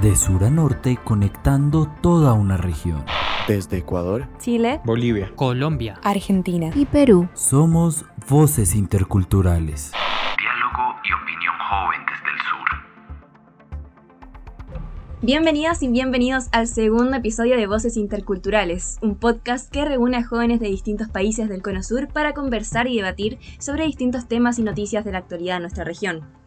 De sur a norte conectando toda una región. Desde Ecuador, Chile, Bolivia, Colombia, Argentina y Perú. Somos voces interculturales. Diálogo y opinión joven desde el sur. Bienvenidas y bienvenidos al segundo episodio de Voces Interculturales, un podcast que reúne a jóvenes de distintos países del Cono Sur para conversar y debatir sobre distintos temas y noticias de la actualidad de nuestra región.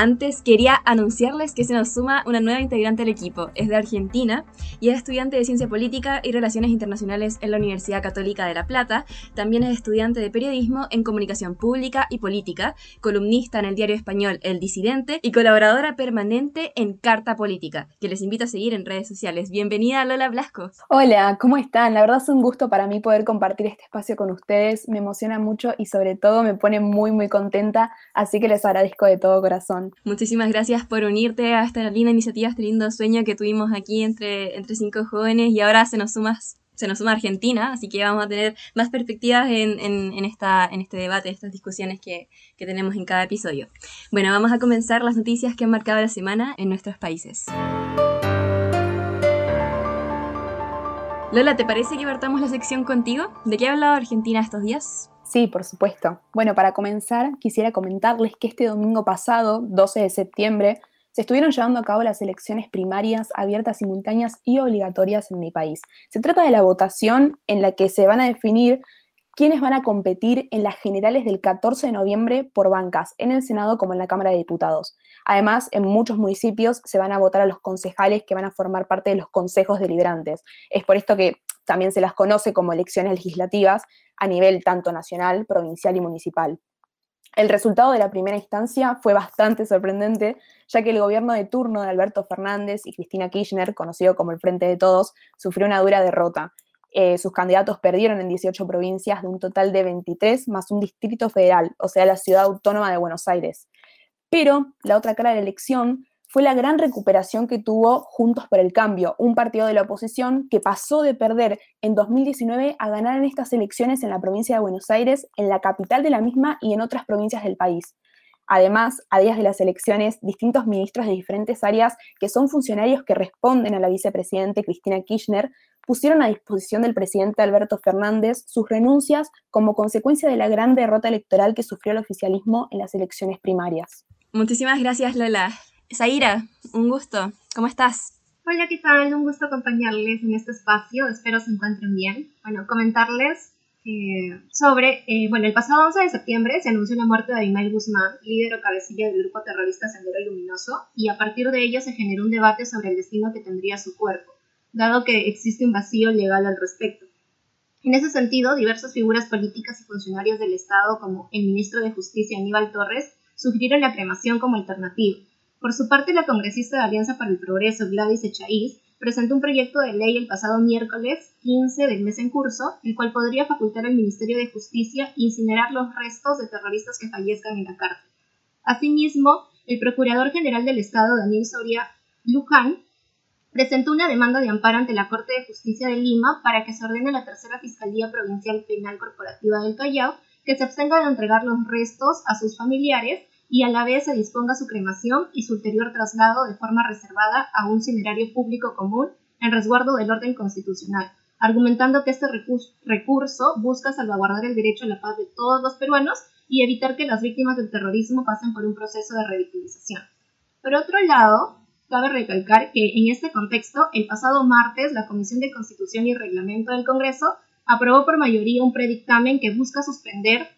Antes quería anunciarles que se nos suma una nueva integrante del equipo. Es de Argentina y es estudiante de Ciencia Política y Relaciones Internacionales en la Universidad Católica de La Plata. También es estudiante de Periodismo en Comunicación Pública y Política, columnista en el diario español El Disidente y colaboradora permanente en Carta Política, que les invito a seguir en redes sociales. Bienvenida Lola Blasco. Hola, ¿cómo están? La verdad es un gusto para mí poder compartir este espacio con ustedes. Me emociona mucho y sobre todo me pone muy muy contenta, así que les agradezco de todo corazón. Muchísimas gracias por unirte a esta linda iniciativa, este lindo sueño que tuvimos aquí entre, entre cinco jóvenes y ahora se nos suma se nos suma Argentina, así que vamos a tener más perspectivas en, en, esta, en este debate, estas discusiones que, que tenemos en cada episodio. Bueno, vamos a comenzar las noticias que han marcado la semana en nuestros países. Lola, ¿te parece que partamos la sección contigo? ¿De qué ha hablado Argentina estos días? Sí, por supuesto. Bueno, para comenzar, quisiera comentarles que este domingo pasado, 12 de septiembre, se estuvieron llevando a cabo las elecciones primarias abiertas, simultáneas y obligatorias en mi país. Se trata de la votación en la que se van a definir quiénes van a competir en las generales del 14 de noviembre por bancas, en el Senado como en la Cámara de Diputados. Además, en muchos municipios se van a votar a los concejales que van a formar parte de los consejos deliberantes. Es por esto que también se las conoce como elecciones legislativas a nivel tanto nacional, provincial y municipal. El resultado de la primera instancia fue bastante sorprendente, ya que el gobierno de turno de Alberto Fernández y Cristina Kirchner, conocido como el Frente de Todos, sufrió una dura derrota. Eh, sus candidatos perdieron en 18 provincias de un total de 23 más un distrito federal, o sea, la ciudad autónoma de Buenos Aires. Pero la otra cara de la elección fue la gran recuperación que tuvo Juntos por el Cambio, un partido de la oposición que pasó de perder en 2019 a ganar en estas elecciones en la provincia de Buenos Aires, en la capital de la misma y en otras provincias del país. Además, a días de las elecciones, distintos ministros de diferentes áreas que son funcionarios que responden a la vicepresidente Cristina Kirchner pusieron a disposición del presidente Alberto Fernández sus renuncias como consecuencia de la gran derrota electoral que sufrió el oficialismo en las elecciones primarias. Muchísimas gracias, Lola. Zaira, un gusto. ¿Cómo estás? Hola, ¿qué tal? Un gusto acompañarles en este espacio. Espero se encuentren bien. Bueno, comentarles eh, sobre, eh, bueno, el pasado 11 de septiembre se anunció la muerte de Abimael Guzmán, líder o cabecilla del grupo terrorista Sendero Luminoso, y a partir de ello se generó un debate sobre el destino que tendría su cuerpo, dado que existe un vacío legal al respecto. En ese sentido, diversas figuras políticas y funcionarios del Estado, como el ministro de Justicia Aníbal Torres, sugirieron la cremación como alternativa por su parte, la congresista de Alianza para el Progreso, Gladys Echaíz, presentó un proyecto de ley el pasado miércoles 15 del mes en curso, el cual podría facultar al Ministerio de Justicia incinerar los restos de terroristas que fallezcan en la cárcel. Asimismo, el Procurador General del Estado, Daniel Soria Luján, presentó una demanda de amparo ante la Corte de Justicia de Lima para que se ordene a la Tercera Fiscalía Provincial Penal Corporativa del Callao que se abstenga de entregar los restos a sus familiares y a la vez se disponga su cremación y su ulterior traslado de forma reservada a un cinerario público común en resguardo del orden constitucional, argumentando que este recurso busca salvaguardar el derecho a la paz de todos los peruanos y evitar que las víctimas del terrorismo pasen por un proceso de revictimización. Por otro lado, cabe recalcar que en este contexto, el pasado martes, la Comisión de Constitución y Reglamento del Congreso aprobó por mayoría un predictamen que busca suspender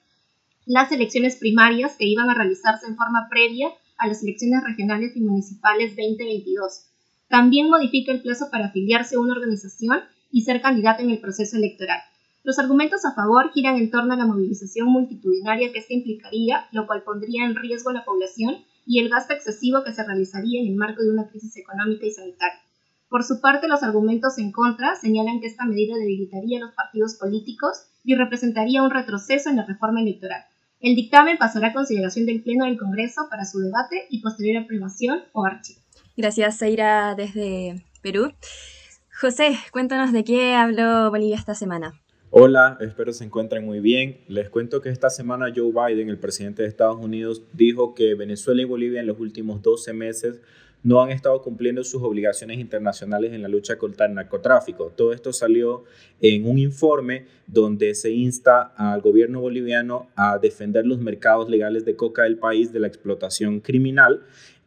las elecciones primarias que iban a realizarse en forma previa a las elecciones regionales y municipales 2022. También modifica el plazo para afiliarse a una organización y ser candidato en el proceso electoral. Los argumentos a favor giran en torno a la movilización multitudinaria que esto implicaría, lo cual pondría en riesgo a la población y el gasto excesivo que se realizaría en el marco de una crisis económica y sanitaria. Por su parte, los argumentos en contra señalan que esta medida debilitaría a los partidos políticos y representaría un retroceso en la reforma electoral. El dictamen pasará a consideración del Pleno del Congreso para su debate y posterior aprobación o archivo. Gracias, Zaira, desde Perú. José, cuéntanos de qué habló Bolivia esta semana. Hola, espero se encuentren muy bien. Les cuento que esta semana Joe Biden, el presidente de Estados Unidos, dijo que Venezuela y Bolivia en los últimos 12 meses no han estado cumpliendo sus obligaciones internacionales en la lucha contra el narcotráfico. Todo esto salió en un informe donde se insta al gobierno boliviano a defender los mercados legales de coca del país de la explotación criminal.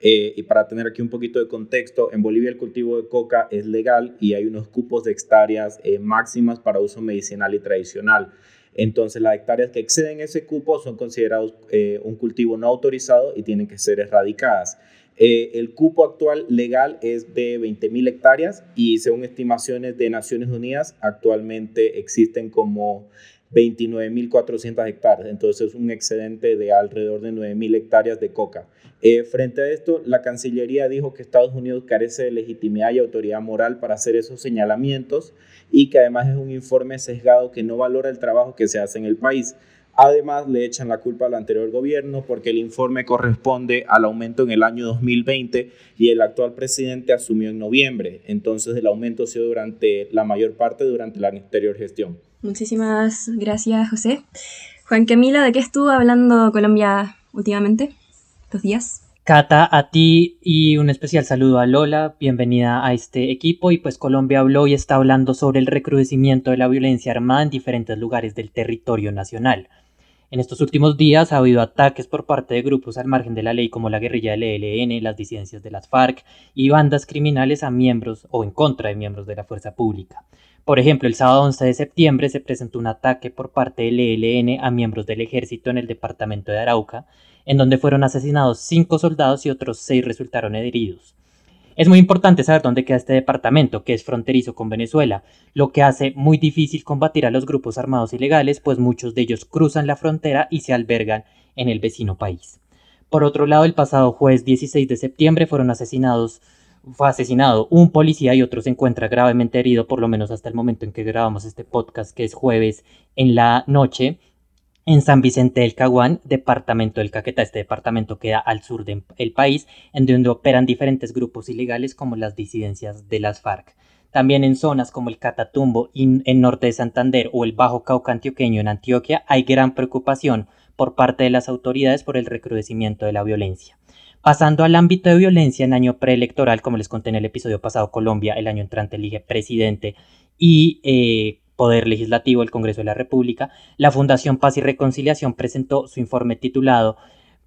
Eh, y para tener aquí un poquito de contexto, en Bolivia el cultivo de coca es legal y hay unos cupos de hectáreas eh, máximas para uso medicinal y tradicional. Entonces, las hectáreas que exceden ese cupo son considerados eh, un cultivo no autorizado y tienen que ser erradicadas. Eh, el cupo actual legal es de 20.000 hectáreas y según estimaciones de Naciones Unidas, actualmente existen como 29.400 hectáreas, entonces es un excedente de alrededor de 9.000 hectáreas de coca. Eh, frente a esto, la Cancillería dijo que Estados Unidos carece de legitimidad y autoridad moral para hacer esos señalamientos y que además es un informe sesgado que no valora el trabajo que se hace en el país. Además, le echan la culpa al anterior gobierno porque el informe corresponde al aumento en el año 2020 y el actual presidente asumió en noviembre. Entonces, el aumento ha sido durante la mayor parte durante la anterior gestión. Muchísimas gracias, José. Juan Camilo, ¿de qué estuvo hablando Colombia últimamente, estos días? Cata, a ti y un especial saludo a Lola, bienvenida a este equipo y pues Colombia habló y está hablando sobre el recrudecimiento de la violencia armada en diferentes lugares del territorio nacional. En estos últimos días ha habido ataques por parte de grupos al margen de la ley como la guerrilla del ELN, las disidencias de las FARC y bandas criminales a miembros o en contra de miembros de la fuerza pública. Por ejemplo, el sábado 11 de septiembre se presentó un ataque por parte del ELN a miembros del ejército en el departamento de Arauca, en donde fueron asesinados cinco soldados y otros seis resultaron heridos. Es muy importante saber dónde queda este departamento, que es fronterizo con Venezuela, lo que hace muy difícil combatir a los grupos armados ilegales, pues muchos de ellos cruzan la frontera y se albergan en el vecino país. Por otro lado, el pasado jueves 16 de septiembre fueron asesinados fue asesinado un policía y otro se encuentra gravemente herido, por lo menos hasta el momento en que grabamos este podcast, que es jueves en la noche, en San Vicente del Caguán, departamento del Caquetá. Este departamento queda al sur del país, en donde operan diferentes grupos ilegales como las disidencias de las FARC. También en zonas como el Catatumbo en norte de Santander o el Bajo Cauca antioqueño en Antioquia hay gran preocupación por parte de las autoridades por el recrudecimiento de la violencia. Pasando al ámbito de violencia en año preelectoral, como les conté en el episodio pasado, Colombia el año entrante elige presidente y eh, Poder Legislativo, el Congreso de la República, la Fundación Paz y Reconciliación presentó su informe titulado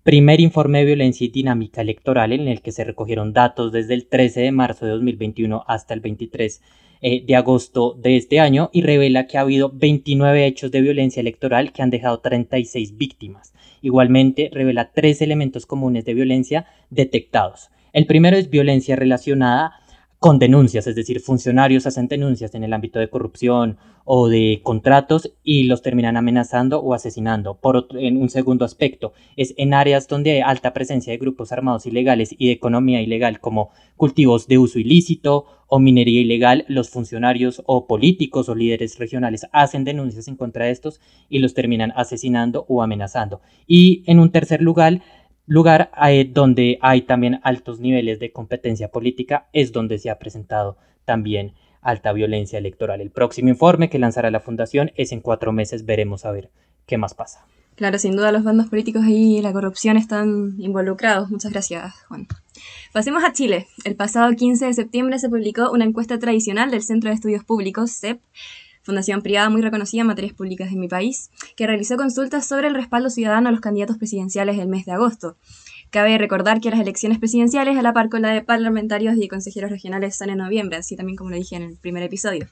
Primer informe de violencia y dinámica electoral en el que se recogieron datos desde el 13 de marzo de 2021 hasta el 23 eh, de agosto de este año y revela que ha habido 29 hechos de violencia electoral que han dejado 36 víctimas. Igualmente, revela tres elementos comunes de violencia detectados. El primero es violencia relacionada con denuncias, es decir, funcionarios hacen denuncias en el ámbito de corrupción o de contratos y los terminan amenazando o asesinando. Por otro, en un segundo aspecto, es en áreas donde hay alta presencia de grupos armados ilegales y de economía ilegal como cultivos de uso ilícito o minería ilegal, los funcionarios o políticos o líderes regionales hacen denuncias en contra de estos y los terminan asesinando o amenazando. Y en un tercer lugar, lugar donde hay también altos niveles de competencia política, es donde se ha presentado también alta violencia electoral. El próximo informe que lanzará la Fundación es en cuatro meses, veremos a ver qué más pasa. Claro, sin duda los bandos políticos y la corrupción están involucrados. Muchas gracias, Juan. Pasemos a Chile. El pasado 15 de septiembre se publicó una encuesta tradicional del Centro de Estudios Públicos, CEP, fundación privada muy reconocida en materias públicas en mi país, que realizó consultas sobre el respaldo ciudadano a los candidatos presidenciales el mes de agosto. Cabe recordar que las elecciones presidenciales, a la par con la de parlamentarios y consejeros regionales, son en noviembre, así también como lo dije en el primer episodio.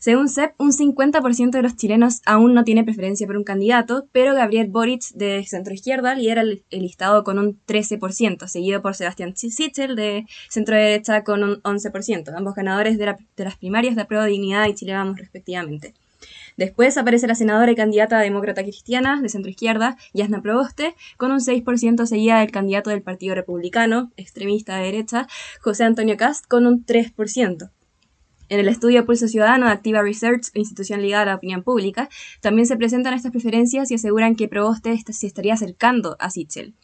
Según CEP, un 50% de los chilenos aún no tiene preferencia por un candidato, pero Gabriel Boric de centro izquierda lidera el, listado con un 13%, seguido por Sebastián Sichel de centro derecha con un 11%, ambos ganadores de, las primarias de Apruebo Dignidad y Chile Vamos respectivamente. Después aparece la senadora y candidata demócrata cristiana de centro izquierda, Yasna Proboste, con un 6% seguida del candidato del Partido Republicano, extremista de derecha, José Antonio Cast, con un 3%. En el estudio Pulso Ciudadano de Activa Research, institución ligada a la opinión pública, también se presentan estas preferencias y aseguran que Proboste se estaría acercando a Sichel.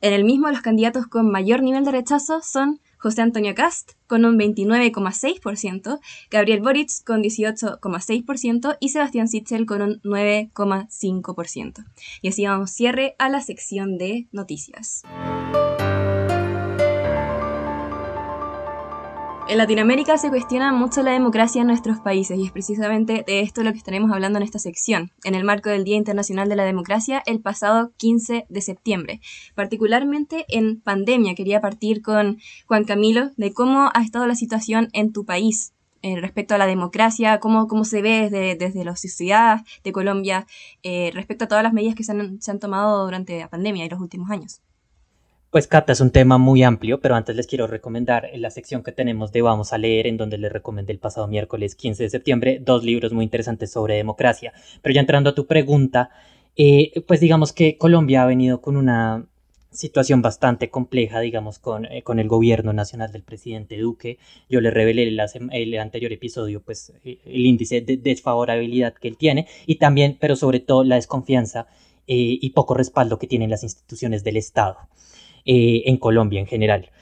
En el mismo, los candidatos con mayor nivel de rechazo son José Antonio Cast con un 29,6%, Gabriel Boric con 18,6% y Sebastián Sichel con un 9,5%. Y así vamos cierre a la sección de noticias. En Latinoamérica se cuestiona mucho la democracia en nuestros países y es precisamente de esto lo que estaremos hablando en esta sección, en el marco del Día Internacional de la Democracia el pasado 15 de septiembre. Particularmente en pandemia, quería partir con Juan Camilo de cómo ha estado la situación en tu país eh, respecto a la democracia, cómo, cómo se ve desde, desde la sociedad de Colombia eh, respecto a todas las medidas que se han, se han tomado durante la pandemia y los últimos años. Pues Cata, es un tema muy amplio, pero antes les quiero recomendar en la sección que tenemos de Vamos a leer, en donde les recomendé el pasado miércoles 15 de septiembre dos libros muy interesantes sobre democracia. Pero ya entrando a tu pregunta, eh, pues digamos que Colombia ha venido con una situación bastante compleja, digamos, con, eh, con el gobierno nacional del presidente Duque. Yo le revelé el, el anterior episodio, pues, eh, el índice de desfavorabilidad que él tiene y también, pero sobre todo, la desconfianza y poco respaldo que tienen las instituciones del Estado. Eh, en Colombia en general.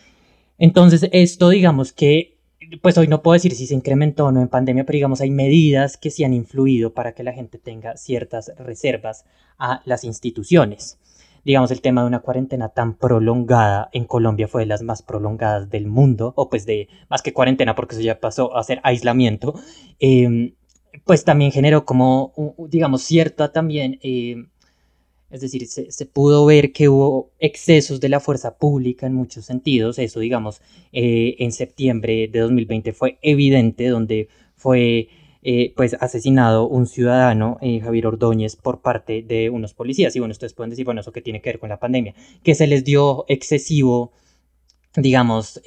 Entonces, esto digamos que, pues hoy no puedo decir si se incrementó o no en pandemia, pero digamos hay medidas que sí han influido para que la gente tenga ciertas reservas a las instituciones. Digamos, el tema de una cuarentena tan prolongada en Colombia fue de las más prolongadas del mundo, o pues de más que cuarentena porque eso ya pasó a ser aislamiento, em, pues también generó como, digamos, cierta también... Eh, es decir, se, pudo ver que hubo excesos de la fuerza pública en muchos sentidos. Eso, digamos, eh, en septiembre de 2020 fue evidente, donde fue eh, pues asesinado un ciudadano, eh, Javier Ordóñez, por parte de unos policías. Y bueno, ustedes pueden decir, bueno, eso que tiene que ver con la pandemia, que se les dio excesivo digamos,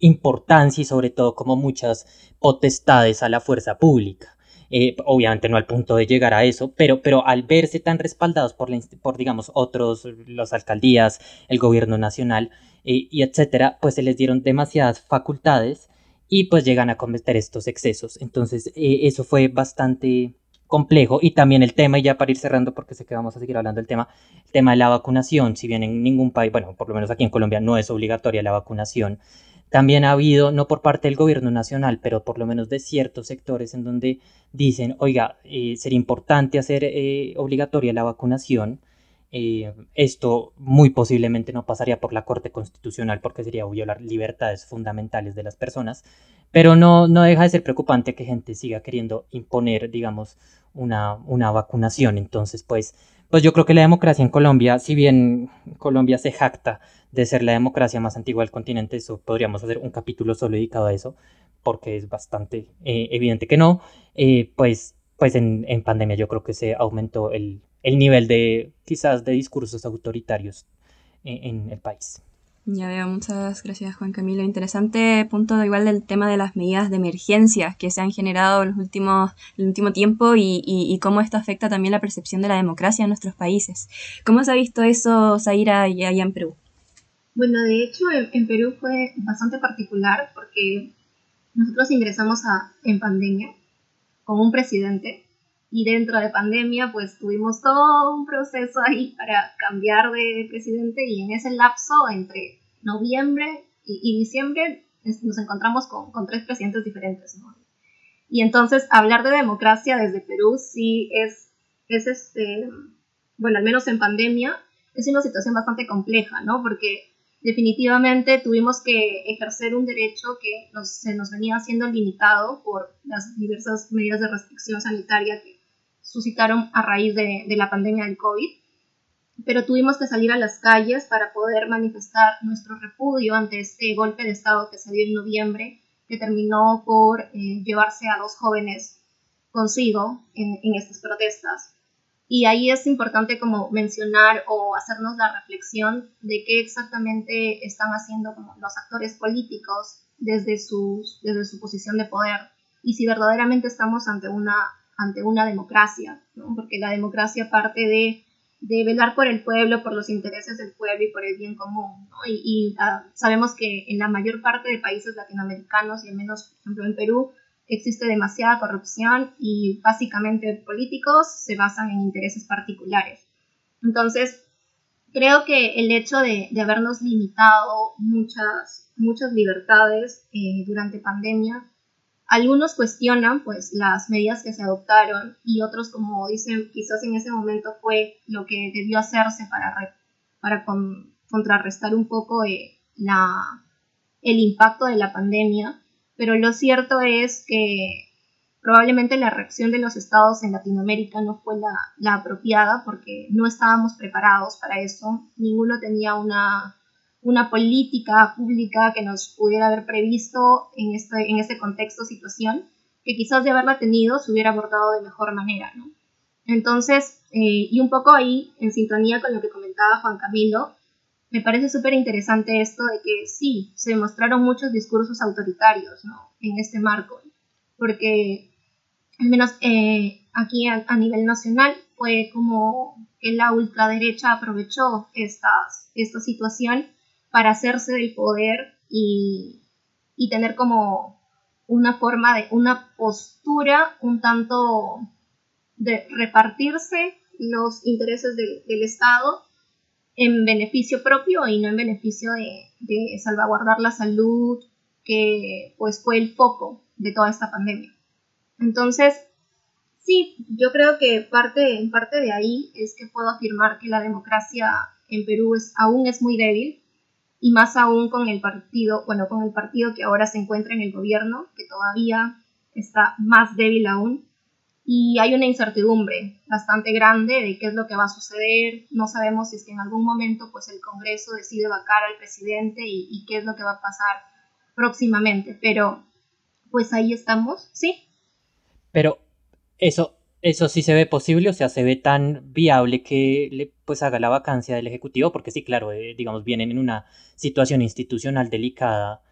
importancia y sobre todo como muchas potestades a la fuerza pública. Eh, obviamente no al punto de llegar a eso, pero, pero al verse tan respaldados por, por digamos, otros, las alcaldías, el gobierno nacional eh, y etcétera, pues se les dieron demasiadas facultades y pues llegan a cometer estos excesos. Entonces, eh, eso fue bastante complejo y también el tema, y ya para ir cerrando porque sé que vamos a seguir hablando del tema, el tema de la vacunación, si bien en ningún país, bueno, por lo menos aquí en Colombia no es obligatoria la vacunación, también ha habido, no por parte del gobierno nacional, pero por lo menos de ciertos sectores en donde dicen, oiga, eh, sería importante hacer eh, obligatoria la vacunación. Eh, esto muy posiblemente no pasaría por la Corte Constitucional porque sería violar libertades fundamentales de las personas, pero no, no deja de ser preocupante que gente siga queriendo imponer, digamos, una, una vacunación. Entonces, pues, pues yo creo que la democracia en Colombia, si bien Colombia se jacta de ser la democracia más antigua del continente, eso podríamos hacer un capítulo solo dedicado a eso, porque es bastante eh, evidente que no, eh, pues, pues en, pandemia yo creo que se aumentó el, el nivel de quizás de discursos autoritarios en, en el país. Ya veo, muchas gracias Juan Camilo. Interesante punto igual del tema de las medidas de emergencia que se han generado en los últimos, el último tiempo y, y, cómo esto afecta también la percepción de la democracia en nuestros países. ¿Cómo se ha visto eso, Zaira, allá en Perú? Bueno, de hecho en, Perú fue bastante particular porque nosotros ingresamos a, en pandemia con un presidente y dentro de pandemia pues tuvimos todo un proceso ahí para cambiar de presidente y en ese lapso entre noviembre y, diciembre nos encontramos con, con, tres presidentes diferentes, ¿no? Y entonces hablar de democracia desde Perú sí es, es este, bueno, al menos en pandemia, es una situación bastante compleja, ¿no? Porque definitivamente tuvimos que ejercer un derecho que se nos venía siendo limitado por las diversas medidas de restricción sanitaria que suscitaron a raíz de, la pandemia del COVID, pero tuvimos que salir a las calles para poder manifestar nuestro repudio ante este golpe de Estado que se dio en noviembre, que terminó por eh, llevarse a dos jóvenes consigo en estas protestas. Y ahí es importante como mencionar o hacernos la reflexión de qué exactamente están haciendo como los actores políticos desde, sus, desde su posición de poder y si verdaderamente estamos ante una, ante una democracia, porque la democracia parte de, de, velar por el pueblo, por los intereses del pueblo y por el bien común. Y, y uh, sabemos que en la mayor parte de países latinoamericanos y al menos, por ejemplo, en Perú, existe demasiada corrupción y básicamente políticos se basan en intereses particulares. Entonces, creo que el hecho de, habernos limitado muchas, muchas libertades eh, durante pandemia, algunos cuestionan pues las medidas que se adoptaron y otros como dicen quizás en ese momento fue lo que debió hacerse para, para contrarrestar un poco eh, la, el impacto de la pandemia pero lo cierto es que probablemente la reacción de los estados en Latinoamérica no fue la, la apropiada porque no estábamos preparados para eso, ninguno tenía una, una política pública que nos pudiera haber previsto en este, en este contexto, situación, que quizás de haberla tenido se hubiera abordado de mejor manera. Entonces, eh, y un poco ahí, en sintonía con lo que comentaba Juan Camilo, me parece súper interesante esto de que sí, se demostraron muchos discursos autoritarios ¿no? en este marco, porque al menos eh, aquí a, nivel nacional fue como que la ultraderecha aprovechó estas, esta situación para hacerse del poder y, y tener como una forma de, una postura un tanto de repartirse los intereses del Estado en beneficio propio y no en beneficio de, salvaguardar la salud, que pues fue el foco de toda esta pandemia. Entonces, sí, yo creo que parte, en parte de ahí es que puedo afirmar que la democracia en Perú es, aún es muy débil y más aún con el partido, bueno, con el partido que ahora se encuentra en el gobierno, que todavía está más débil aún y hay una incertidumbre bastante grande de qué es lo que va a suceder. No sabemos si es que en algún momento pues el Congreso decide vacar al presidente y, qué es lo que va a pasar próximamente, pero pues ahí estamos, ¿sí? Pero eso, eso sí se ve posible, o sea, se ve tan viable que le pues haga la vacancia del Ejecutivo, porque sí, claro, eh, digamos, vienen en una situación institucional delicada,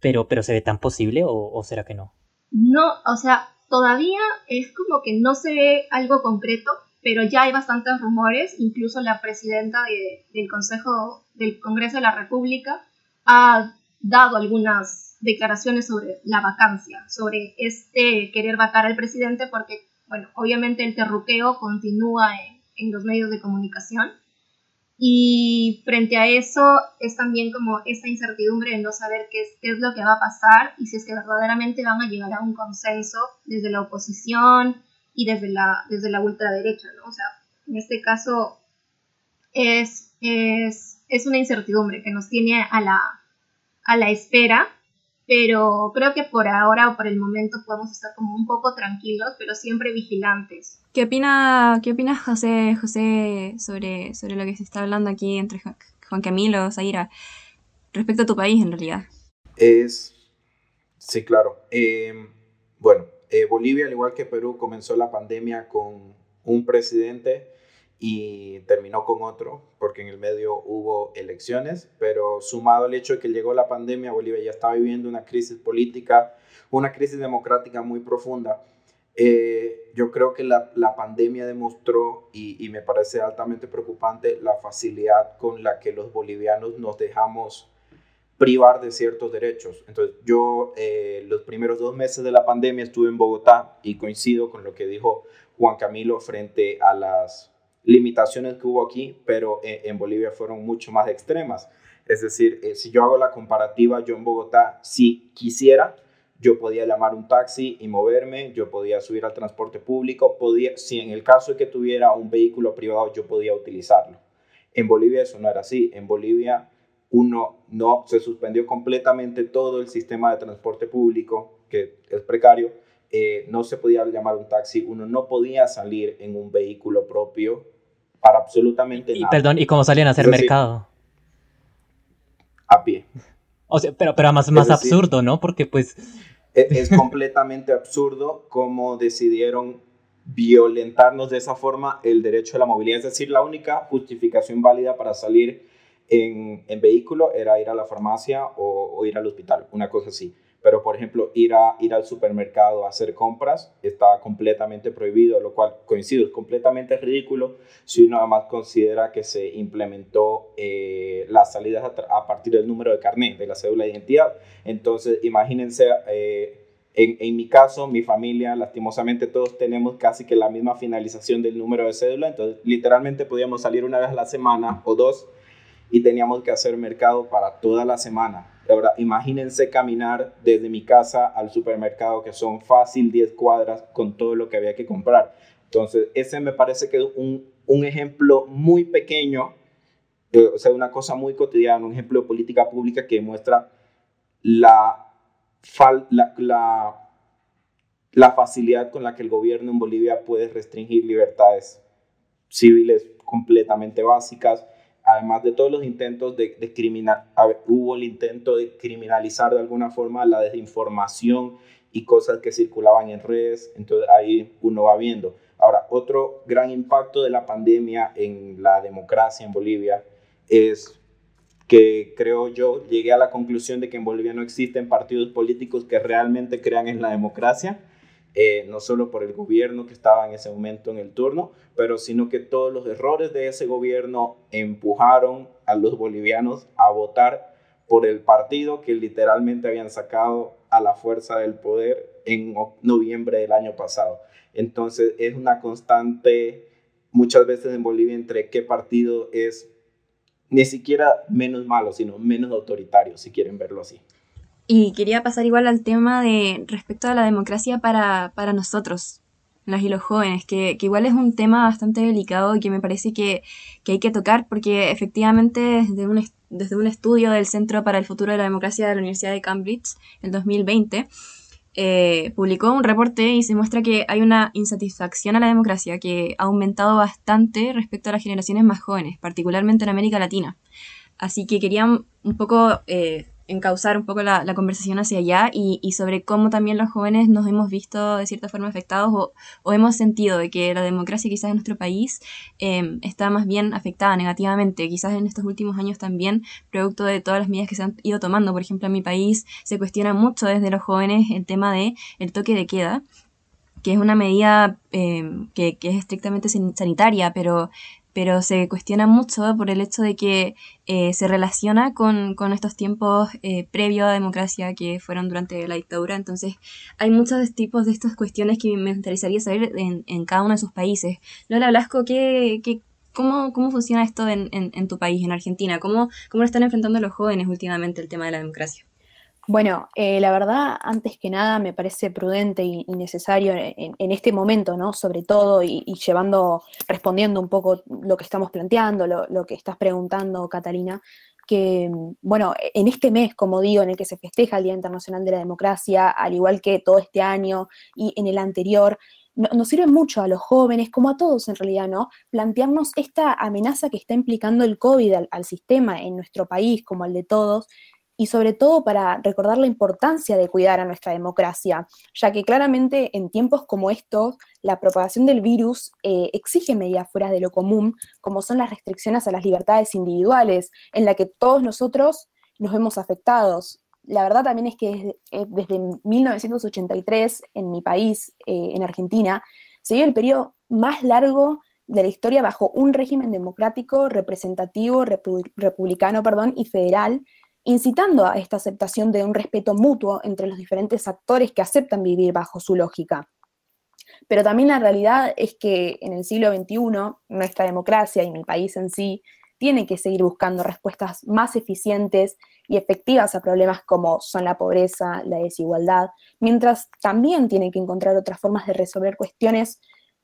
pero, pero se ve tan posible o, o será que no? No, o sea, Todavía es como que no se ve algo concreto, pero ya hay bastantes rumores, incluso la presidenta del Consejo del Congreso de la República ha dado algunas declaraciones sobre la vacancia, sobre este querer vacar al presidente, porque, bueno, obviamente el terruqueo continúa en los medios de comunicación y frente a eso es también como esta incertidumbre de no saber qué es, qué es lo que va a pasar y si es que verdaderamente van a llegar a un consenso desde la oposición y desde la, desde la ultraderecha, ¿no? O sea, en este caso es, es, es una incertidumbre que nos tiene a la, a la espera pero creo que por ahora o por el momento podemos estar como un poco tranquilos, pero siempre vigilantes. ¿Qué opina, qué opina José, José sobre, sobre lo que se está hablando aquí entre Juan Camilo, Zaira, respecto a tu país en realidad? Es, sí, claro. Em, bueno, eh, Bolivia, al igual que Perú, comenzó la pandemia con un presidente y terminó con otro, porque en el medio hubo elecciones, pero sumado al hecho de que llegó la pandemia, Bolivia ya estaba viviendo una crisis política, una crisis democrática muy profunda. Eh, yo creo que la, la pandemia demostró, y, y, me parece altamente preocupante, la facilidad con la que los bolivianos nos dejamos privar de ciertos derechos. Entonces, yo eh, los primeros dos meses de la pandemia estuve en Bogotá y coincido con lo que dijo Juan Camilo frente a las limitaciones que hubo aquí, pero en, Bolivia fueron mucho más extremas. Es decir, eh, si yo hago la comparativa, yo en Bogotá, si quisiera, yo podía llamar un taxi y moverme, yo podía subir al transporte público, podía, si en el caso de que tuviera un vehículo privado, yo podía utilizarlo. En Bolivia eso no era así. En Bolivia uno no se suspendió completamente todo el sistema de transporte público, que es precario, eh, no se podía llamar un taxi, uno no podía salir en un vehículo propio para absolutamente y, Perdón, ¿y cómo salían a hacer mercado? A pie. O sea, pero, pero más, más absurdo, ¿no? Porque pues... E, es, completamente absurdo cómo decidieron violentarnos de esa forma el derecho a la movilidad. Es decir, la única justificación válida para salir en, en vehículo era ir a la farmacia o, o ir al hospital, una cosa así pero por ejemplo ir, a, ir al supermercado a hacer compras está completamente prohibido, lo cual coincido, es completamente ridículo si uno además considera que se implementó eh, las salidas a, partir del número de carnet, de la cédula de identidad. Entonces, imagínense, eh, en, en, mi caso, mi familia, lastimosamente todos tenemos casi que la misma finalización del número de cédula, entonces literalmente podíamos salir una vez a la semana o dos y teníamos que hacer mercado para toda la semana Ahora, imagínense caminar desde mi casa al supermercado, que son fácil 10 cuadras con todo lo que había que comprar. Entonces, ese me parece que es un, un ejemplo muy pequeño, eh, o sea, una cosa muy cotidiana, un ejemplo de política pública que muestra la la, la, facilidad con la que el gobierno en Bolivia puede restringir libertades civiles completamente básicas, además de todos los intentos de, de criminal, hubo el intento de criminalizar de alguna forma la desinformación y cosas que circulaban en redes, entonces ahí uno va viendo. Ahora, otro gran impacto de la pandemia en la democracia en Bolivia es que creo yo llegué a la conclusión de que en Bolivia no existen partidos políticos que realmente crean en la democracia, eh, no solo por el gobierno que estaba en ese momento en el turno, pero sino que todos los errores de ese gobierno empujaron a los bolivianos a votar por el partido que literalmente habían sacado a la fuerza del poder en noviembre del año pasado. Entonces es una constante muchas veces en Bolivia entre qué partido es ni siquiera menos malo, sino menos autoritario, si quieren verlo así. Y quería pasar igual al tema de respecto a la democracia para, para nosotros, los y los jóvenes, que, que, igual es un tema bastante delicado y que me parece que, que hay que tocar porque efectivamente desde un, desde un estudio del Centro para el Futuro de la Democracia de la Universidad de Cambridge, en 2020, eh, publicó un reporte y se muestra que hay una insatisfacción a la democracia que ha aumentado bastante respecto a las generaciones más jóvenes, particularmente en América Latina. Así que quería un poco eh, encauzar un poco la, conversación hacia allá y, sobre cómo también los jóvenes nos hemos visto de cierta forma afectados o, hemos sentido de que la democracia quizás en nuestro país em, está más bien afectada negativamente, quizás en estos últimos años también, producto de todas las medidas que se han ido tomando. Por ejemplo, en mi país se cuestiona mucho desde los jóvenes el tema de el toque de queda que es una medida em, que, que, es estrictamente sanitaria, pero pero se cuestiona mucho por el hecho de que eh, se relaciona con, estos tiempos eh, previos a la democracia que fueron durante la dictadura. Entonces, hay muchos tipos de estas cuestiones que me interesaría saber en, cada uno de sus países. Lola Blasco, ¿qué, qué, cómo, ¿cómo funciona esto en, en, tu país, en Argentina? ¿Cómo, ¿Cómo lo están enfrentando los jóvenes últimamente el tema de la democracia? Bueno, eh, la verdad, antes que nada, me parece prudente y, necesario en, este momento, ¿no? Sobre todo, y, llevando, respondiendo un poco lo que estamos planteando, lo, que estás preguntando, Catalina, que, bueno, en este mes, como digo, en el que se festeja el Día Internacional de la Democracia, al igual que todo este año y en el anterior, nos sirve mucho a los jóvenes, como a todos en realidad, ¿no? Plantearnos esta amenaza que está implicando el COVID al sistema en nuestro país, como al de todos, y sobre todo para recordar la importancia de cuidar a nuestra democracia, ya que claramente en tiempos como estos la propagación del virus eh, exige medidas fuera de lo común, como son las restricciones a las libertades individuales, en la que todos nosotros nos vemos afectados. La verdad también es que desde, 1983 en mi país, eh, en Argentina, se dio el periodo más largo de la historia bajo un régimen democrático, representativo, republicano perdón, y federal, incitando a esta aceptación de un respeto mutuo entre los diferentes actores que aceptan vivir bajo su lógica. Pero también la realidad es que en el siglo XXI nuestra democracia y mi país en sí tiene que seguir buscando respuestas más eficientes y efectivas a problemas como son la pobreza, la desigualdad, mientras también tiene que encontrar otras formas de resolver cuestiones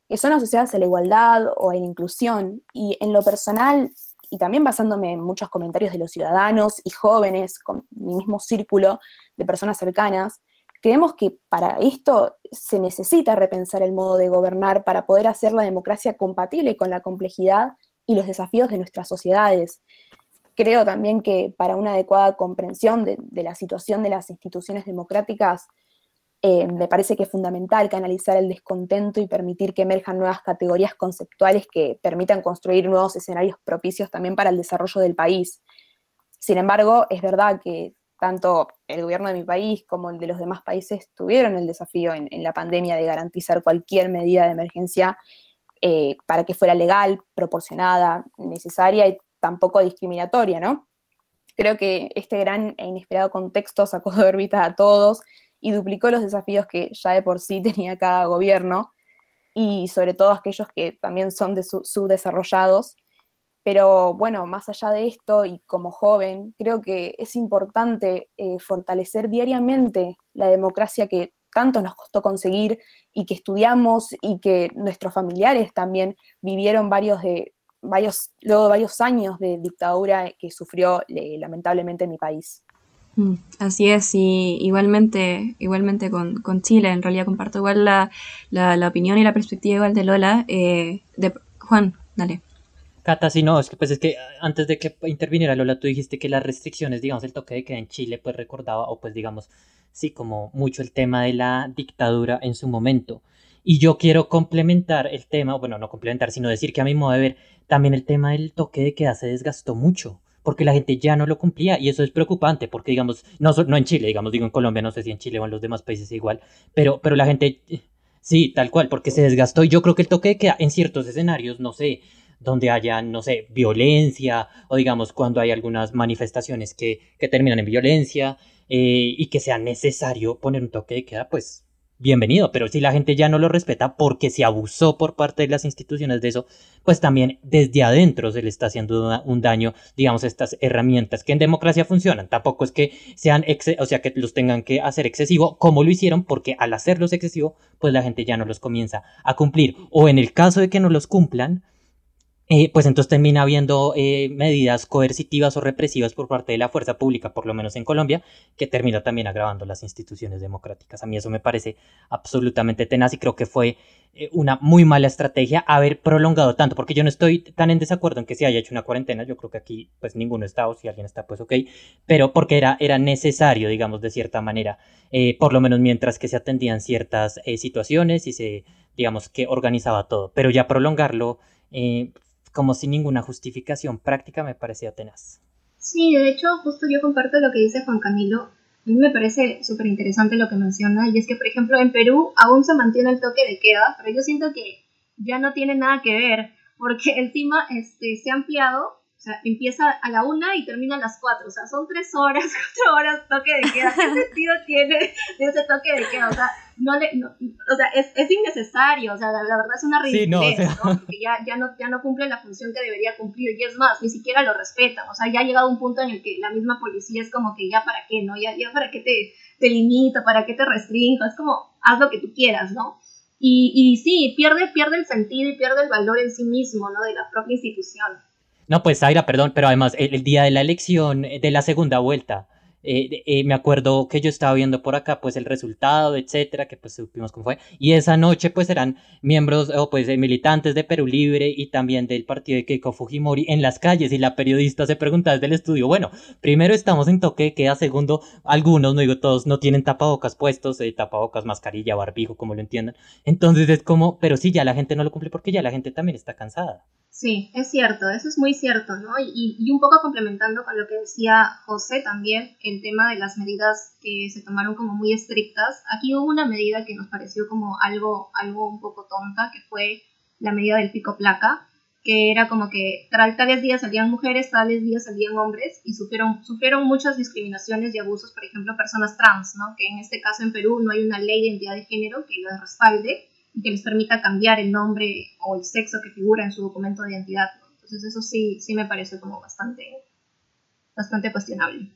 que son asociadas a la igualdad o a la inclusión. Y en lo personal, y también basándome en muchos comentarios de los ciudadanos y jóvenes, con mi mismo círculo de personas cercanas, creemos que para esto se necesita repensar el modo de gobernar para poder hacer la democracia compatible con la complejidad y los desafíos de nuestras sociedades. Creo también que para una adecuada comprensión de, la situación de las instituciones democráticas, eh, me parece que es fundamental canalizar el descontento y permitir que emerjan nuevas categorías conceptuales que permitan construir nuevos escenarios propicios también para el desarrollo del país. Sin embargo, es verdad que tanto el gobierno de mi país como el de los demás países tuvieron el desafío en, la pandemia de garantizar cualquier medida de emergencia eh, para que fuera legal, proporcionada, necesaria y tampoco discriminatoria, ¿no? Creo que este gran e inesperado contexto sacó de órbita a todos y duplicó los desafíos que ya de por sí tenía cada gobierno y sobre todo aquellos que también son de subdesarrollados. Pero bueno, más allá de esto y como joven, creo que es importante eh, fortalecer diariamente la democracia que tanto nos costó conseguir y que estudiamos y que nuestros familiares también vivieron varios de, varios, luego de varios años de dictadura que sufrió eh, lamentablemente mi país. Mm, así es, y igualmente, igualmente con, con, Chile, en realidad comparto igual la, la, opinión y la perspectiva igual de Lola. Eh, de, Juan, dale. Cata, sí, no, es que pues es que antes de que interviniera Lola, tú dijiste que las restricciones, digamos, el toque de queda en Chile, pues recordaba, o pues digamos, sí, como mucho el tema de la dictadura en su momento. Y yo quiero complementar el tema, bueno, no complementar, sino decir que a mi modo de ver, también el tema del toque de queda se desgastó mucho porque la gente ya no lo cumplía y eso es preocupante porque digamos, no, no en Chile, digamos, digo en Colombia, no sé si en Chile o en los demás países igual, pero, pero la gente, sí, tal cual, porque se desgastó y yo creo que el toque de queda en ciertos escenarios, no sé, donde haya, no sé, violencia o digamos cuando hay algunas manifestaciones que, que terminan en violencia eh, y que sea necesario poner un toque de queda, pues bienvenido, pero si la gente ya no lo respeta porque se abusó por parte de las instituciones de eso, pues también desde adentro se le está haciendo un daño, digamos, estas herramientas que en democracia funcionan. Tampoco es que sean, o sea, que los tengan que hacer excesivo, como lo hicieron, porque al hacerlos excesivo, pues la gente ya no los comienza a cumplir. O en el caso de que no los cumplan, eh, pues entonces termina habiendo eh, medidas coercitivas o represivas por parte de la fuerza pública, por lo menos en Colombia, que termina también agravando las instituciones democráticas. A mí eso me parece absolutamente tenaz y creo que fue eh, una muy mala estrategia haber prolongado tanto, porque yo no estoy tan en desacuerdo en que se haya hecho una cuarentena, yo creo que aquí pues ninguno está o si alguien está pues ok, pero porque era, era necesario, digamos, de cierta manera, por lo menos mientras que se atendían ciertas situaciones y se, digamos, que organizaba todo, pero ya prolongarlo como sin ninguna justificación práctica, me parecía tenaz. Sí, de hecho, justo yo comparto lo que dice Juan Camilo. A mí me parece súper interesante lo que menciona, y es que, por ejemplo, en Perú aún se mantiene el toque de queda, pero yo siento que ya no tiene nada que ver, porque encima este, se ha ampliado sea, empieza a la una y termina a las cuatro. O sea, son tres horas, cuatro horas toque de queda. ¿Qué sentido tiene ese toque de queda? O sea, no le, o sea es, es, innecesario. O sea, la, verdad es una ridiculez, no, Porque ya, ya, no, ya no cumple la función que debería cumplir. Y es más, ni siquiera lo respetan. O sea, ya ha llegado un punto en el que la misma policía es como que ya para qué, ¿no? Ya, ya para qué te, te limita, para qué te restringo. Es como, haz lo que tú quieras, ¿no? Y, y sí, pierde, pierde el sentido y pierde el valor en sí mismo, ¿no? De la propia institución. No, pues Zaira, perdón, pero además el, día de la elección, eh, de la segunda vuelta, eh, eh, me acuerdo que yo estaba viendo por acá pues el resultado, etcétera, que pues supimos cómo fue, y esa noche pues eran miembros o pues militantes de Perú Libre y también del partido de Keiko Fujimori en las calles. Y la periodista se pregunta desde el estudio, bueno, primero estamos en toque queda, segundo, algunos, no digo todos, no tienen tapabocas puestos, tapabocas, mascarilla, barbijo, como lo entiendan, entonces es como, pero sí, ya la gente no lo cumple porque ya la gente también está cansada. Sí, es cierto, eso es muy cierto, ¿no? Y, y, un poco complementando con lo que decía José también, el tema de las medidas que se tomaron como muy estrictas, aquí hubo una medida que nos pareció como algo, algo un poco tonta, que fue la medida del pico placa, que era como que tales días salían mujeres, tales días salían hombres, y sufrieron, sufrieron muchas discriminaciones y abusos, por ejemplo, personas trans, ¿no? Que en este caso en Perú no hay una ley de identidad de género que las respalde, y que les permita cambiar el nombre o el sexo que figura en su documento de identidad. Entonces eso sí, sí me parece como bastante, bastante cuestionable.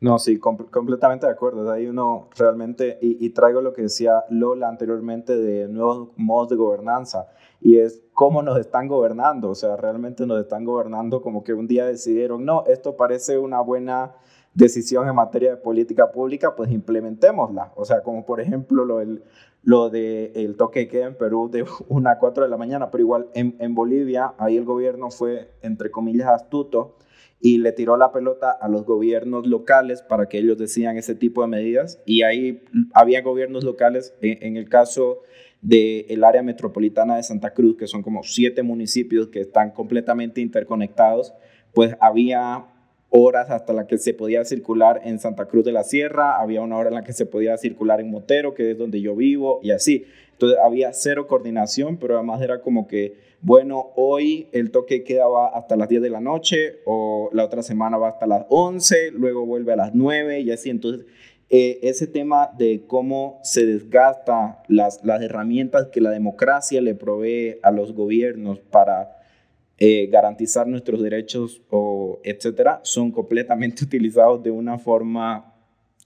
No, sí, completamente de acuerdo. Ahí uno realmente, y, y, traigo lo que decía Lola anteriormente de nuevos modos de gobernanza, y es cómo nos están gobernando. O sea, realmente nos están gobernando como que un día decidieron, no, esto parece una buena decisión en materia de política pública, pues implementémosla. O sea, como por ejemplo lo del, lo de el toque de queda en Perú de 1 a 4 de la mañana, pero igual en, en, Bolivia, ahí el gobierno fue, entre comillas, astuto y le tiró la pelota a los gobiernos locales para que ellos decidan ese tipo de medidas. Y ahí había gobiernos locales, en, en el caso del área metropolitana de Santa Cruz, que son como siete municipios que están completamente interconectados, pues había horas hasta la que se podía circular en Santa Cruz de la Sierra, había una hora en la que se podía circular en Motero, que es donde yo vivo, y así. Entonces había cero coordinación, pero además era como que, bueno, hoy el toque quedaba hasta las 10 de la noche, o la otra semana va hasta las 11, luego vuelve a las 9, y así. Entonces, eh, ese tema de cómo se desgasta las, las herramientas que la democracia le provee a los gobiernos para eh, garantizar nuestros derechos o etcétera, son completamente utilizados de una forma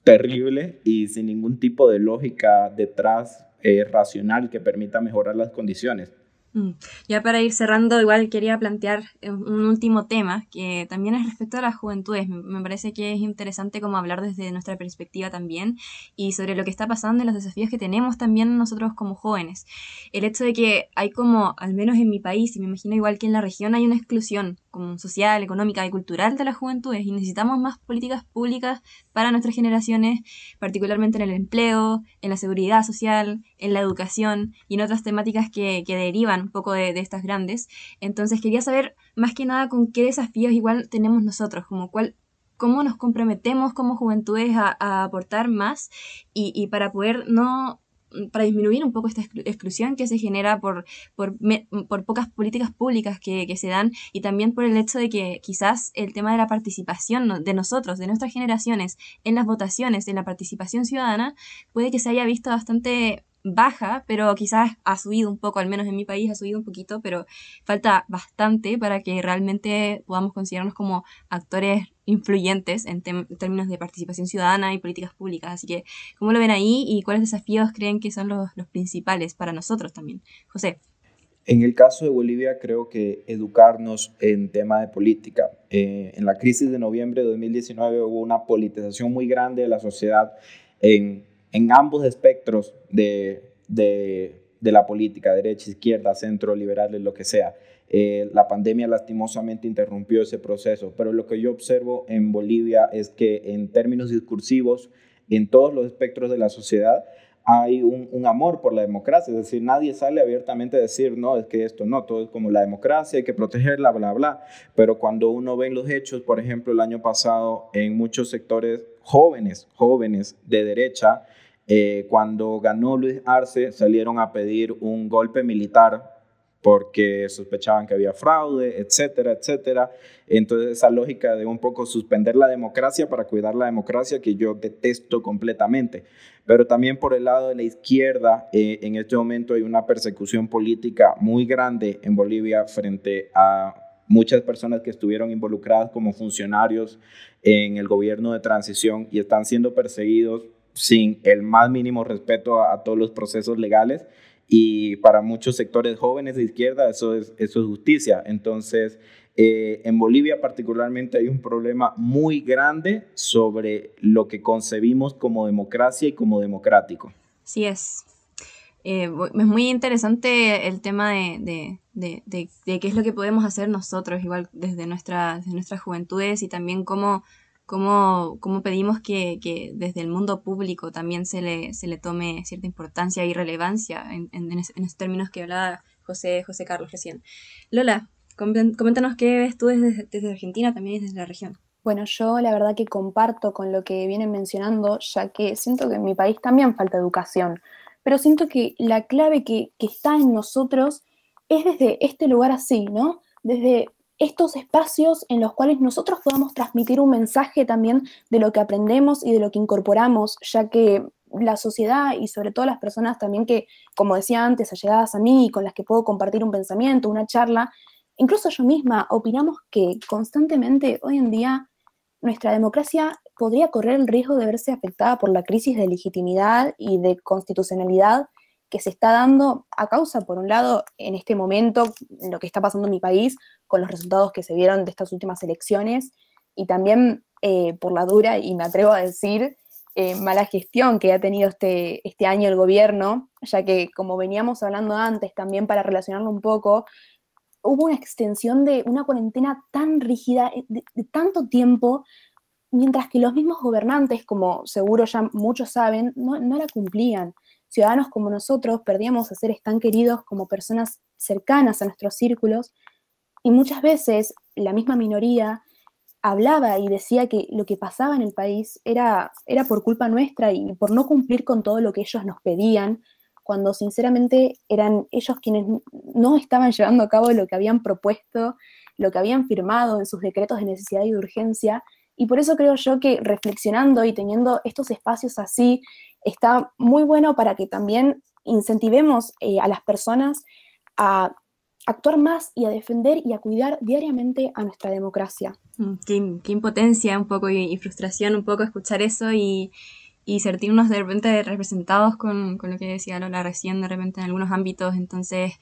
terrible y sin ningún tipo de lógica detrás eh, racional que permita mejorar las condiciones. Mm. Ya para ir cerrando, igual quería plantear eh, un último tema que también es respecto a las juventudes. Me parece que es interesante como hablar desde nuestra perspectiva también y sobre lo que está pasando y los desafíos que tenemos también nosotros como jóvenes. El hecho de que hay como, al menos en mi país, y me imagino igual que en la región, hay una exclusión como social, económica y cultural de las juventudes y necesitamos más políticas públicas para nuestras generaciones, particularmente en el empleo, en la seguridad social, en la educación y en otras temáticas que, que derivan un poco de, estas grandes. Entonces quería saber más que nada con qué desafíos igual tenemos nosotros, como cuál, cómo nos comprometemos como juventudes a, aportar más y, para poder no para disminuir un poco esta exclusión que se genera por, por, por pocas políticas públicas que, que, se dan y también por el hecho de que quizás el tema de la participación de nosotros, de nuestras generaciones en las votaciones, en la participación ciudadana, puede que se haya visto bastante baja, pero quizás ha subido un poco, al menos en mi país ha subido un poquito, pero falta bastante para que realmente podamos considerarnos como actores influyentes en, términos de participación ciudadana y políticas públicas. Así que, ¿cómo lo ven ahí y cuáles desafíos creen que son los, principales para nosotros también? José. En el caso de Bolivia, creo que educarnos en tema de política. Eh, en la crisis de noviembre de 2019 hubo una politización muy grande de la sociedad en en ambos espectros de, de, la política, derecha, izquierda, centro, liberales, lo que sea. Eh, la pandemia lastimosamente interrumpió ese proceso, pero lo que yo observo en Bolivia es que en términos discursivos, en todos los espectros de la sociedad, hay un, un, amor por la democracia, es decir, nadie sale abiertamente a decir, no, es que esto no, todo es como la democracia, hay que protegerla, bla, bla, pero cuando uno ve los hechos, por ejemplo, el año pasado, en muchos sectores jóvenes, jóvenes de derecha, eh, cuando ganó Luis Arce, salieron a pedir un golpe militar porque sospechaban que había fraude, etcétera, etcétera. Entonces esa lógica de un poco suspender la democracia para cuidar la democracia que yo detesto completamente. Pero también por el lado de la izquierda, eh, en este momento hay una persecución política muy grande en Bolivia frente a muchas personas que estuvieron involucradas como funcionarios en el gobierno de transición y están siendo perseguidos sin el más mínimo respeto a, todos los procesos legales y para muchos sectores jóvenes de izquierda eso es, eso es justicia. Entonces, eh, en Bolivia particularmente hay un problema muy grande sobre lo que concebimos como democracia y como democrático. Sí es. Eh, es muy interesante el tema de, de, de, de, qué es lo que podemos hacer nosotros, igual desde, nuestra, desde nuestras juventudes y también cómo cómo, cómo pedimos que, que, desde el mundo público también se le, se le tome cierta importancia y relevancia en, en, en, esos términos que hablaba José, José Carlos recién. Lola, coméntanos qué ves tú desde, desde Argentina, también desde la región. Bueno, yo la verdad que comparto con lo que vienen mencionando, ya que siento que en mi país también falta educación, pero siento que la clave que, que está en nosotros es desde este lugar así, ¿no? Desde estos espacios en los cuales nosotros podamos transmitir un mensaje también de lo que aprendemos y de lo que incorporamos, ya que la sociedad y sobre todo las personas también que, como decía antes, allegadas a mí y con las que puedo compartir un pensamiento, una charla, incluso yo misma opinamos que constantemente hoy en día nuestra democracia podría correr el riesgo de verse afectada por la crisis de legitimidad y de constitucionalidad que se está dando a causa, por un lado, en este momento, en lo que está pasando en mi país, con los resultados que se vieron de estas últimas elecciones, y también eh, por la dura, y me atrevo a decir, eh, mala gestión que ha tenido este, este año el gobierno, ya que, como veníamos hablando antes, también para relacionarlo un poco, hubo una extensión de una cuarentena tan rígida, eh, de tanto tiempo, mientras que los mismos gobernantes, como seguro ya muchos saben, no, no la cumplían ciudadanos como nosotros perdíamos a seres tan queridos como personas cercanas a nuestros círculos y muchas veces la misma minoría hablaba y decía que lo que pasaba en el país era, era por culpa nuestra y por no cumplir con todo lo que ellos nos pedían, cuando sinceramente eran ellos quienes no estaban llevando a cabo lo que habían propuesto, lo que habían firmado en sus decretos de necesidad y de urgencia. Y por eso creo yo que reflexionando y teniendo estos espacios así está muy bueno para que también incentivemos eh, a las personas a actuar más y a defender y a cuidar diariamente a nuestra democracia. Mm, qué, impotencia un poco y, frustración un poco escuchar eso y, y sentirnos de repente representados con, con, lo que decía Lola recién, de repente en algunos ámbitos. Entonces,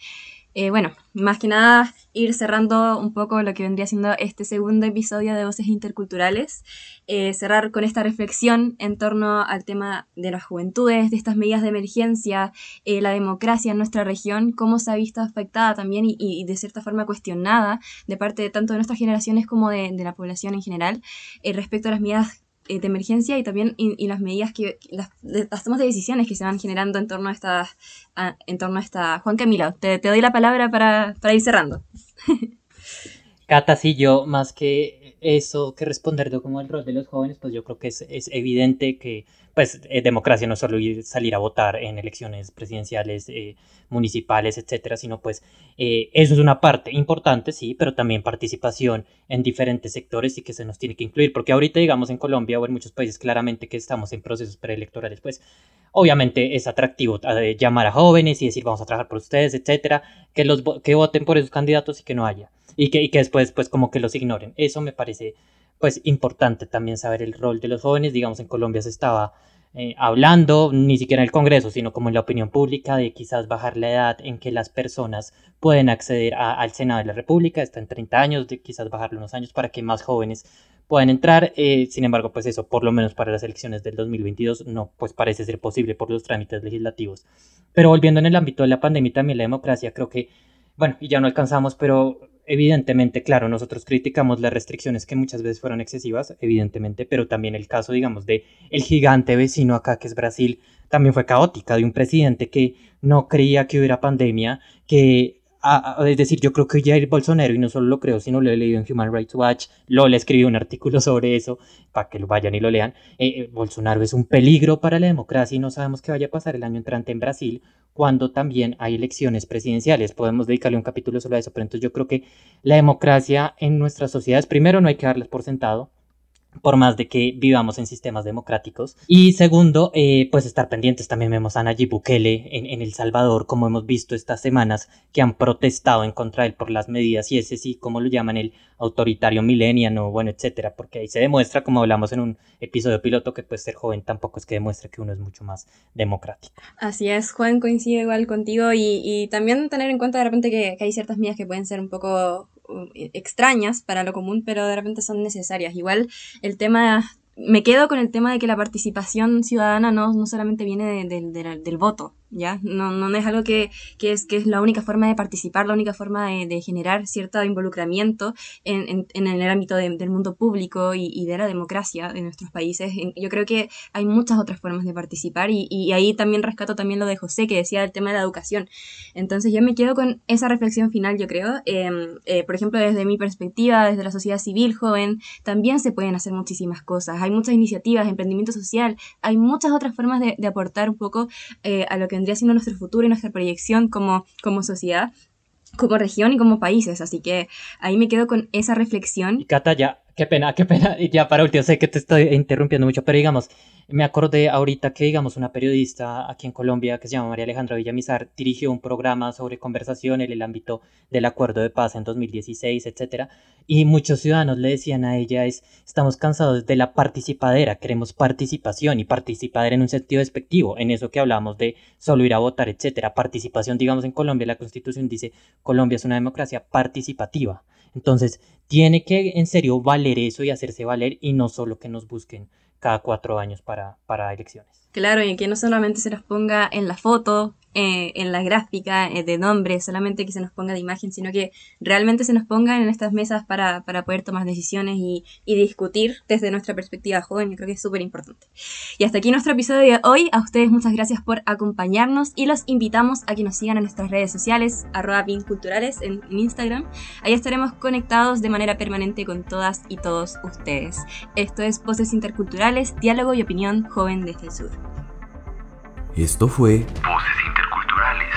Eh, bueno, más que nada ir cerrando un poco lo que vendría siendo este segundo episodio de Voces Interculturales, eh, cerrar con esta reflexión en torno al tema de las juventudes, de estas medidas de emergencia, eh, la democracia en nuestra región, cómo se ha visto afectada también y, de cierta forma cuestionada de parte de tanto de nuestras generaciones como de, de la población en general respecto a las medidas eh, de emergencia y también y, las medidas que las, las, tomas de decisiones que se van generando en torno a esta en torno a esta Juan Camilo te, doy la palabra para, para ir cerrando. Cata, sí, yo más que eso, que responder como el rol de los jóvenes, pues yo creo que es, es evidente que pues eh, democracia no solo salir a votar en elecciones presidenciales, eh, municipales, etcétera, sino pues eh, eso es una parte importante, sí, pero también participación en diferentes sectores y que se nos tiene que incluir, porque ahorita digamos en Colombia o en muchos países claramente que estamos en procesos preelectorales, pues obviamente es atractivo llamar a jóvenes y decir vamos a trabajar por ustedes, etcétera, que los que voten por esos candidatos y que no haya y que, y que después pues como que los ignoren. Eso me parece pues importante también saber el rol de los jóvenes. Digamos, en Colombia se estaba eh, hablando, ni siquiera en el Congreso, sino como en la opinión pública, de quizás bajar la edad en que las personas pueden acceder al Senado de la República, está en 30 años, de quizás bajarlo unos años para que más jóvenes puedan entrar. Eh, sin embargo, pues eso, por lo menos para las elecciones del 2022, no, pues parece ser posible por los trámites legislativos. Pero volviendo en el ámbito de la pandemia y también la democracia, creo que, bueno, y ya no alcanzamos, pero evidentemente, claro, nosotros criticamos las restricciones que muchas veces fueron excesivas, evidentemente, pero también el caso, digamos, de el gigante vecino acá que es Brasil, también fue caótica, de un presidente que no creía que hubiera pandemia, que es decir, yo creo que Jair Bolsonaro, y no solo lo creo, sino lo he leído en Human Rights Watch, Lola escribió un artículo sobre eso, para que lo vayan y lo lean, eh, eh, Bolsonaro es un peligro para la democracia y no sabemos qué vaya a pasar el año entrante en Brasil, cuando también hay elecciones presidenciales. Podemos dedicarle un capítulo solo a eso, pero entonces yo creo que la democracia en nuestras sociedades, primero no hay que darles por sentado, por más de que vivamos en sistemas democráticos. Y segundo, eh, pues estar pendientes. También vemos a Nayib Bukele en, en, El Salvador, como hemos visto estas semanas, que han protestado en contra de él por las medidas y ese sí, como lo llaman, el autoritario mileniano, bueno, etcétera, porque ahí se demuestra, como hablamos en un episodio piloto, que pues ser joven tampoco es que demuestre que uno es mucho más democrático. Así es, Juan, coincide igual contigo y, y también tener en cuenta de repente que, que hay ciertas medidas que pueden ser un poco extrañas para lo común, pero de repente son necesarias. Igual el tema me quedo con el tema de que la participación ciudadana no, no solamente viene del voto, ¿ya? No, no es algo que, que, es, que es la única forma de participar, la única forma de, de generar cierto involucramiento en, en, en el ámbito del mundo público y, y, de la democracia de nuestros países. Yo creo que hay muchas otras formas de participar y, y, ahí también rescato también lo de José que decía el tema de la educación. Entonces yo me quedo con esa reflexión final, yo creo. Em, eh, por ejemplo, desde mi perspectiva, desde la sociedad civil joven, también se pueden hacer muchísimas cosas hay muchas iniciativas, emprendimiento social, hay muchas otras formas de, aportar un poco eh, a lo que vendría siendo nuestro futuro y nuestra proyección como, como sociedad como región y como países, así que ahí me quedo con esa reflexión. Cata, ya, qué pena, qué pena, y ya para último, sé que te estoy interrumpiendo mucho, pero digamos, me acordé ahorita que, digamos, una periodista aquí en Colombia que se llama María Alejandra Villamizar dirigió un programa sobre conversación en el ámbito del acuerdo de paz en 2016, etcétera, y muchos ciudadanos le decían a ella es, estamos cansados de la participadera, queremos participación y participadera en un sentido despectivo, en eso que hablamos de solo ir a votar, etcétera. Participación, digamos, en Colombia, la Constitución dice, Colombia es una democracia participativa. Entonces, tiene que en serio valer eso y hacerse valer y no solo que nos busquen cada cuatro años para, para elecciones. Claro, y que no solamente se nos ponga en la foto, eh, en la gráfica eh, de nombre, solamente que se nos ponga de imagen, sino que realmente se nos pongan en estas mesas para, para poder tomar decisiones y, y, discutir desde nuestra perspectiva joven. Yo creo que es súper importante. Y hasta aquí nuestro episodio de hoy. A ustedes muchas gracias por acompañarnos y los invitamos a que nos sigan en nuestras redes sociales, arroba pinculturales en, en Instagram. Ahí estaremos conectados de manera permanente con todas y todos ustedes. Esto es Voces Interculturales, Diálogo y Opinión Joven desde el Sur. Esto fue Voces Interculturales.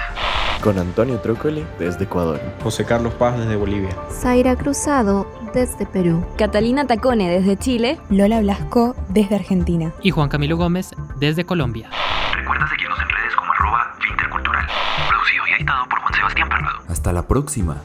Con Antonio Trócoli desde Ecuador. José Carlos Paz desde Bolivia. Zaira Cruzado desde Perú. Catalina Tacone desde Chile. Lola Blasco desde Argentina. Y Juan Camilo Gómez desde Colombia. Recuerda seguirnos en redes como arroba intercultural. Producido y editado por Juan Sebastián Parrado. Hasta la próxima.